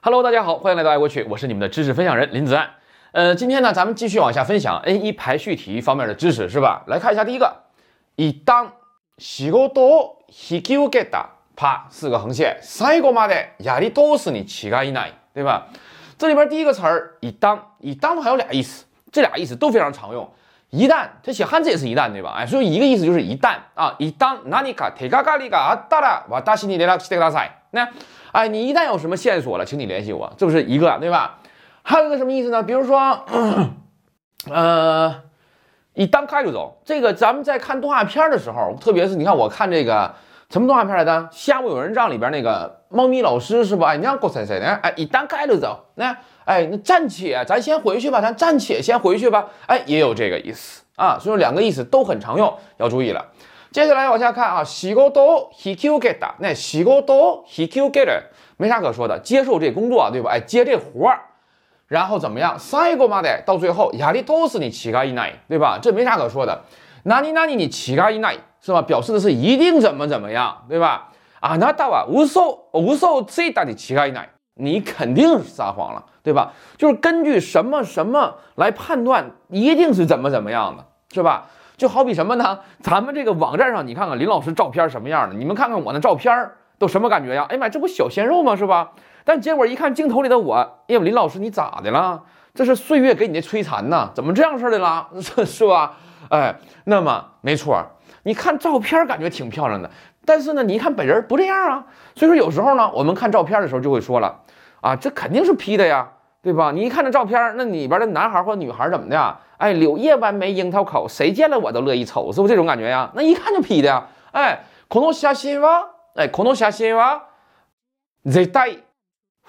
Hello，大家好，欢迎来到爱国曲，我是你们的知识分享人林子安。呃，今天呢，咱们继续往下分享 N1 排序题方面的知识，是吧？来看一下第一个，一旦仕事を引き受けた，啪，四个横线，最後までやり通すに違いない，对吧？这里边第一个词儿一旦，一旦还有俩意思，这俩意思都非常常用。 一旦，它写汉字也是一旦，对吧？哎，所以一个意思就是一旦啊，一旦何か手がかりがあったら私に連絡してください。那。哎，你一旦有什么线索了，请你联系我，这不是一个对吧？还有一个什么意思呢？比如说，呃，一旦开就走，这个咱们在看动画片的时候，特别是你看我看这个 什么动画片来的，《夏目友人帐》里边那个猫咪老师是吧？哎，你让郭谁谁呢？哎，一旦开就走，那哎，那暂且咱先回去吧，咱暂且先回去吧，哎，也有这个意思啊，所以两个意思都很常用，要注意了。接下来往下看啊，仕事引き受けた，那仕事引き受ける没啥可说的，接受这工作对吧？哎，接这活儿，然后怎么样？最後まで到最后やり通すに違いない，对吧？这没啥可说的。何々に違いない 是吧？表示的是一定怎么怎么样，对吧？あなたは嘘嘘をついたに違いない，你肯定是撒谎了，对吧？就是根据什么什么来判断，一定是怎么怎么样的，是吧？就好比什么呢？咱们这个网站上，你看看林老师照片什么样的？你们看看我那照片都什么感觉呀？哎呀妈，这不小鲜肉吗？是吧？但结果一看镜头里的我，哎呀，林老师你咋的了？这是岁月给你的摧残呐？怎么这样式的啦？是吧？哎，那么没错， 你看照片感觉挺漂亮的，但是呢，你一看本人不这样啊。所以说有时候呢，我们看照片的时候就会说了，啊，这肯定是 P 的呀。对吧？你一看这照片，那里边的男孩或女孩怎么的？哎，柳叶弯眉，樱桃口，谁见了我都乐意瞅，是不是这种感觉呀？那一看就 P 的呀！哎，この写真は，哎，この写真は絶対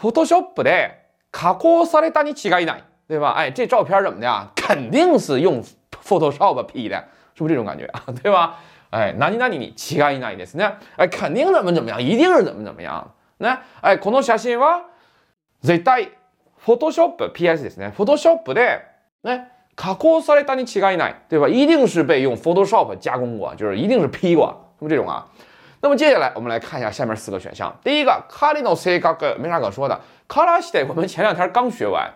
Photoshop で加工されたに違いない，对吧？哎，这照片怎么的？肯定是用 Photoshop P 的， 是不是这种感觉啊？对吧？哎，何々に違いないですね。哎，肯定怎么怎么样，一定是怎么怎么样。那哎，この写真は絶対 Photoshop P.S. ですね。Photoshop でね加工されたに違いない，对吧？一定是被用 Photoshop 加工过，就是一定是 P 过，是不是这种啊？那么接下来我们来看一下下面四个选项。第一个 c a r i n o C 格没啥可说的 c a r a s h 我们前两天刚学完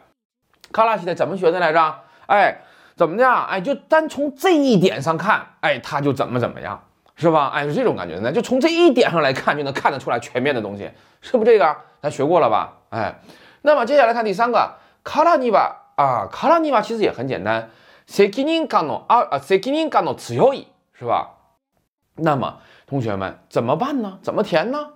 c a r a s h 怎么学的来着？哎， 怎么的？哎，就单从这一点上看，哎，它就怎么怎么样，是吧？哎，是这种感觉呢？就从这一点上来看，就能看得出来全面的东西，是不这个？咱学过了吧？哎。那么接下来看第三个，卡拉尼瓦啊，卡拉尼瓦其实也很简单，責任感の啊啊責任感の強い是吧？那么同学们怎么办呢？怎么填呢？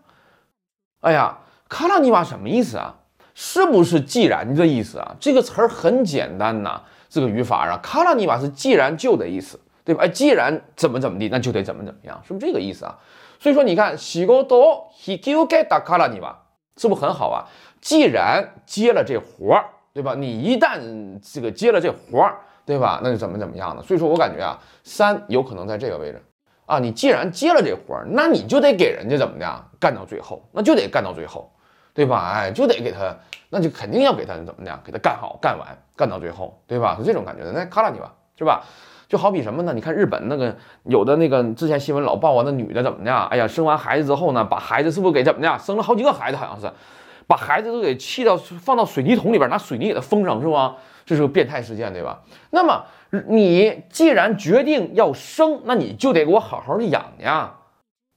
哎呀，卡拉尼瓦什么意思啊？是不是既然的意思啊？这个词儿很简单呐， 这个语法啊，卡拉尼瓦是既然就的意思，对吧？哎，既然怎么怎么地，那就得怎么怎么样，是不是这个意思啊？所以说你看，仕事を引き受けたからには，是不是很好啊？既然接了这活儿，对吧？你一旦这个接了这活儿，对吧？那就怎么怎么样呢？所以说我感觉啊，三有可能在这个位置啊。你既然接了这活儿，那你就得给人家怎么的干到最后，那就得干到最后， 对吧？哎，就得给他，那就肯定要给他怎么的，给他干好、干完、干到最后，对吧？是这种感觉的。那卡拉你吧，是吧？就好比什么呢？你看日本那个有的那个之前新闻老报啊，那女的怎么的？哎呀，生完孩子之后呢，把孩子是不是给怎么的？生了好几个孩子，好像是。把孩子都给气到放到水泥桶里边，拿水泥给他封上，是吧？这是个变态事件，对吧？那么你既然决定要生，那你就得给我好好的养呀，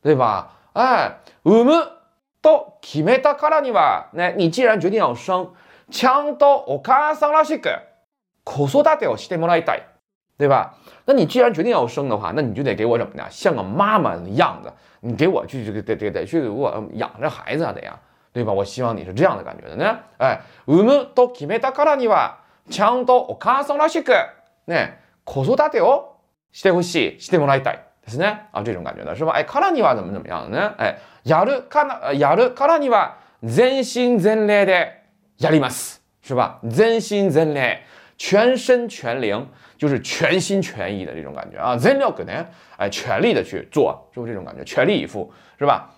对吧？哎，我们到決めたからには，那你既然决定要生，ちゃんとお母さんらしく子育てをしてもらいたい，对吧？那你既然决定要生的话，那你就得给我怎么的，像个妈妈的样子，你给我去这个得得得去给我养着孩子啊，得呀。对吧？我希望你是这样的感觉的呢。哎，産むと決めたからにはちゃんとお母さんらしくね子育てをしてほしい、してもらいたいですね。啊，这种感觉的是吧？哎，からには怎么怎么样的呢？哎，やるからやるからには全身全霊でやります，是吧？全身全霊，全身全灵，就是全心全意的这种感觉啊。全力呢，哎，全力的去做，是不是这种感觉？全力以赴，是吧？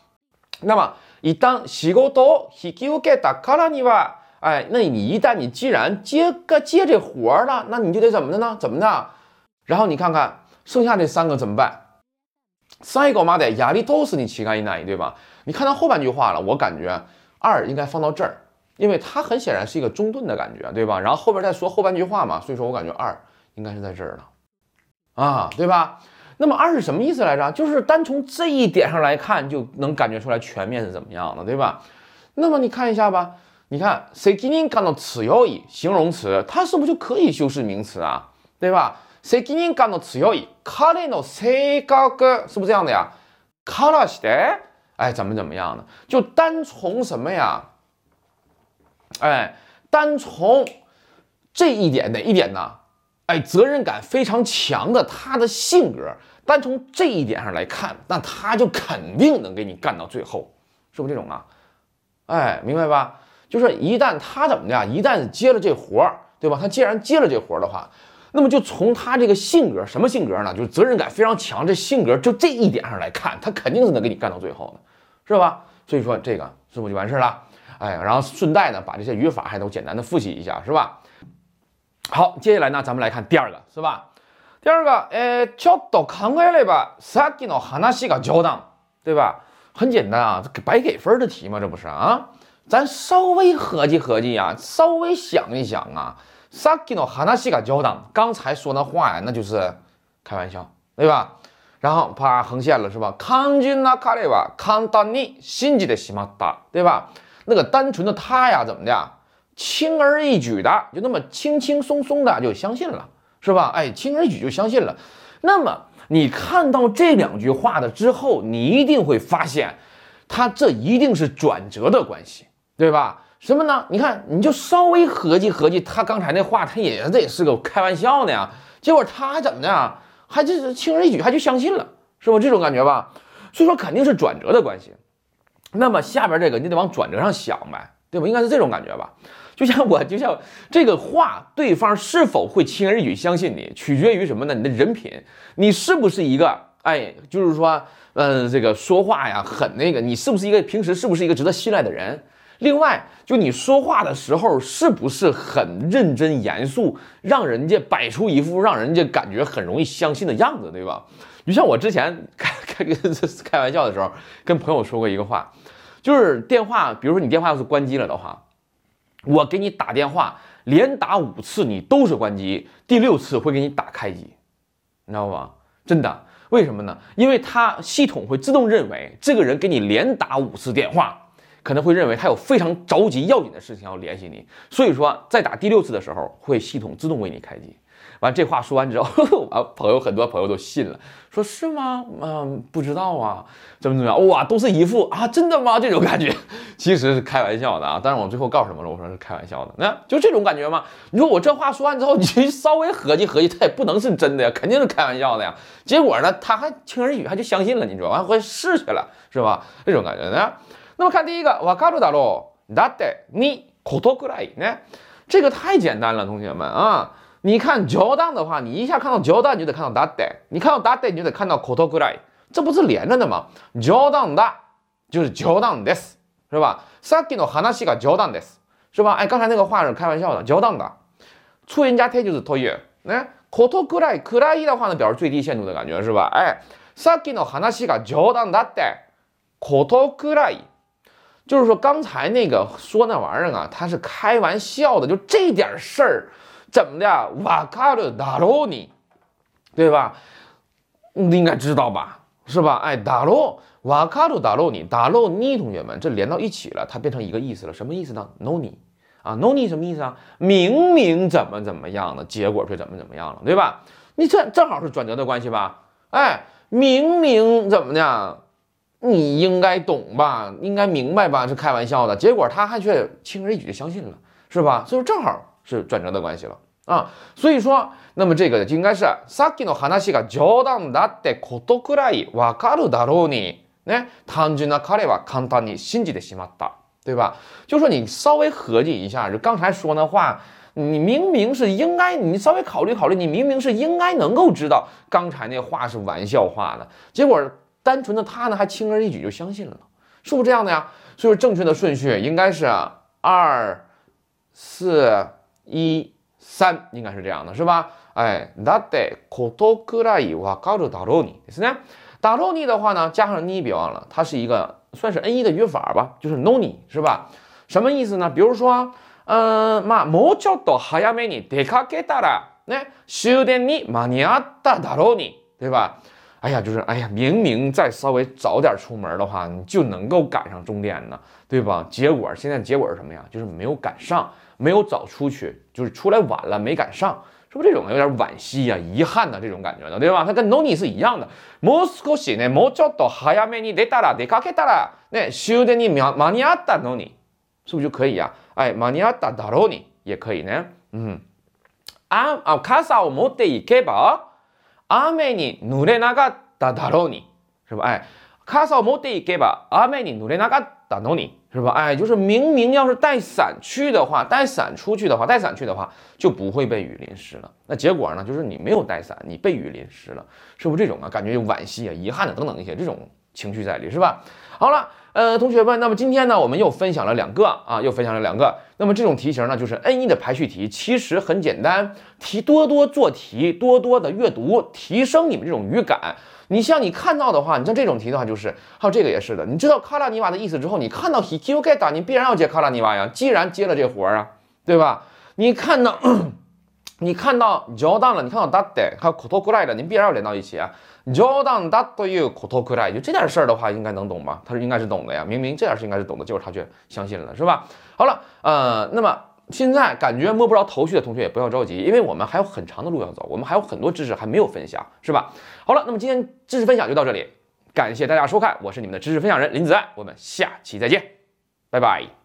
那么。一旦仕事を引き受けたからには，哎，那你一旦你既然接个接这活了，那你就得怎么的呢？怎么的？然后你看看剩下这三个怎么办？ 三个嘛的压力都是你乞丐一难，对吧？你看到后半句话了，我感觉二应该放到这儿，因为它很显然是一个中顿的感觉，对吧？然后后边再说后半句话嘛，所以说我感觉二应该是在这儿了，啊，对吧？那么二是什么意思来着？就是单从这一点上来看，就能感觉出来全面是怎么样的，对吧？那么你看一下吧，你看谁今天看到此要以形容词，它是不是就可以修饰名词啊？对吧？谁今天看到此要以彼の性格是不是这样的呀？からして哎怎么怎么样的？就单从什么呀？哎，单从这一点哪一点呢？哎，责任感非常强的他的性格，单从这一点上来看，那他就肯定能给你干到最后，是不是这种啊？哎，明白吧？就是一旦他怎么的，一旦接了这活儿，对吧？他既然接了这活儿的话， 那么就从他这个性格，什么性格呢？就是责任感非常强，这性格就这一点上来看，他肯定是能给你干到最后的，是吧？所以说这个是不是就完事了？哎，然后顺带呢，把这些语法还都简单的复习一下，是吧？好，接下来呢，咱们来看第二个，是吧？第二个，呃，ちょっと考えればさっきの話が冗談，对吧？很简单啊，这给白给分的题嘛，这不是啊？咱稍微合计合计呀，稍微想一想啊， さっきの話が冗談，刚才说那话呀，那就是开玩笑，对吧？然后啪横线了，是吧？単純な彼は簡単に信じてしまった，对吧？那个单纯的他呀，怎么的？轻而易举的，就那么轻轻松松的就相信了，是吧？哎，轻而易举就相信了。那么你看到这两句话的之后，你一定会发现，他这一定是转折的关系，对吧？ 什么呢？你看，你就稍微合计合计，他刚才那话，他也这也是个开玩笑的呀。结果他还怎么的啊？还就是轻而易举，还就相信了，是不？这种感觉吧。所以说肯定是转折的关系。那么下边这个你得往转折上想呗，对吧？应该是这种感觉吧。就像我，就像这个话，对方是否会轻而易举相信你，取决于什么呢？你的人品，你是不是一个，哎，就是说，嗯，这个说话呀，很那个，你是不是一个平时是不是一个值得信赖的人？另外，就你说话的时候是不是很认真严肃，让人家摆出一副让人家感觉很容易相信的样子，对吧？就像我之前开 开开玩笑的时候，跟朋友说过一个话，就是电话，比如说你电话要是关机了的话。我给你打电话，连打五次你都是关机，第六次会给你打开机，你知道吗？真的，为什么呢？因为它系统会自动认为这个人给你连打五次电话，可能会认为他有非常着急要紧的事情要联系你，所以说在打第六次的时候，会系统自动为你开机。完这话说完之后，啊，朋友很多朋友都信了，说是吗？嗯，不知道啊，怎么怎么样？哇，都是一副啊，真的吗？这种感觉，其实是开玩笑的啊。但是我最后告诉什么了？我说是开玩笑的，那就这种感觉吗？你说我这话说完之后，你稍微合计合计，他也不能是真的呀，肯定是开玩笑的呀。结果呢，他还轻而易举，他就相信了，你知道完回试去了，是吧？这种感觉呢？么看第一个，わかるだろう。だってにことくらいね，这个太简单了，同学们啊。你看交当的话，你一下看到交当，你就得看到达代；你看到达代，你就得看到口头过来，这不是连着的吗？交当的就是交当的，是吧？さっきの話が交当的，是吧？哎，刚才那个话是开玩笑的，交当的。促人家推就是拖延。那口头过来，过来的话呢，表示最低限度的感觉，是吧？哎，さっきの話が交当だって、口頭过来， 就是说刚才那个说那玩意儿啊，他是开玩笑的，就这点事儿。怎么的？瓦卡鲁达罗尼，对吧？你应该知道吧？是吧？哎，达罗瓦卡鲁达罗尼达罗尼，同学们，这连到一起了，它变成一个意思了。什么意思呢？no 尼啊，no 尼什么意思啊？明明怎么怎么样的，结果却怎么怎么样了，对吧？你这正好是转折的关系吧？哎，明明怎么的？你应该懂吧？应该明白吧？是开玩笑的，结果他还却轻而易举就相信了，是吧？所以说正好是转折的关系了。啊，所以说，那么这个就应该是さっきの話が冗談だってことくらいわかるだろうにね。単純な彼は簡単に信じてしまった，对吧？就说你稍微合计一下，就刚才说那话，你明明是应该，你稍微考虑考虑，你明明是应该能够知道刚才那话是玩笑话的，结果 单纯的他呢还轻而易举就相信了，是不是这样的呀？所以说正确的顺序应该是二四一。三应该是这样的，是吧？哎，だってことくらいわかるだろうにですね。 打罗尼的话呢，加上你别忘了，它是一个算是 N 一的语法吧，就是 no 你是吧？什么意思呢？比如说，嗯，まもうちょっと早めに出かけたらね、終電に間に合っただろうに，对吧？ 哎呀，就是哎呀，明明再稍微早点出门的话，你就能够赶上终点呢，对吧？结果现在结果是什么呀？就是没有赶上，没有早出去，就是出来晚了，没赶上。是不是这种有点惋惜呀、遗憾的这种感觉呢？对吧？它跟 no ni 是一样的。もう少しね、もうちょっと早めに出たら出かけたらね、終電に間に合ったのに，是不是就可以呀？哎，間に合っただろうに也可以呢。嗯，あ、あ、傘を持っていけば 雨に濡れなかっただろうに，是吧？哎，傘を持っていけば雨に濡れなかったのに。是吧？哎，就是明明要是带伞去的话，带伞出去的话，带伞去的话，就不会被雨淋湿了。那结果呢？就是你没有带伞，你被雨淋湿了，是不是这种啊？感觉有惋惜啊、遗憾的等等一些这种 情绪在里，是吧？好了，呃，同学们，那么今天呢，我们又分享了两个啊，又分享了两个。那么这种题型呢，就是 N 一的排序题，其实很简单，题多多做题，多多的阅读，提升你们这种语感。你像你看到的话，你像这种题的话，就是还有这个也是的。你知道卡拉尼瓦的意思之后，你看到 he q get 你必然要接卡拉尼瓦呀。既然接了这活儿啊，对吧？你看到 你看到 Jordan 了，你看到 that 还有 kotokurai 了，你必然要连到一起啊。Jordan that you kotokurai 就这点事儿的话，应该能懂吧？他是应该是懂的呀。明明这点事应该是懂的，结果他却相信了，是吧？好了，呃，那么。现在感觉摸不着头绪的同学也不要着急，因为我们还有很长的路要走，我们还有很多知识还没有分享，是吧？好了，那么今天知识分享就到这里，感谢大家收看，我是你们的知识分享人林子安，我们下期再见，拜拜。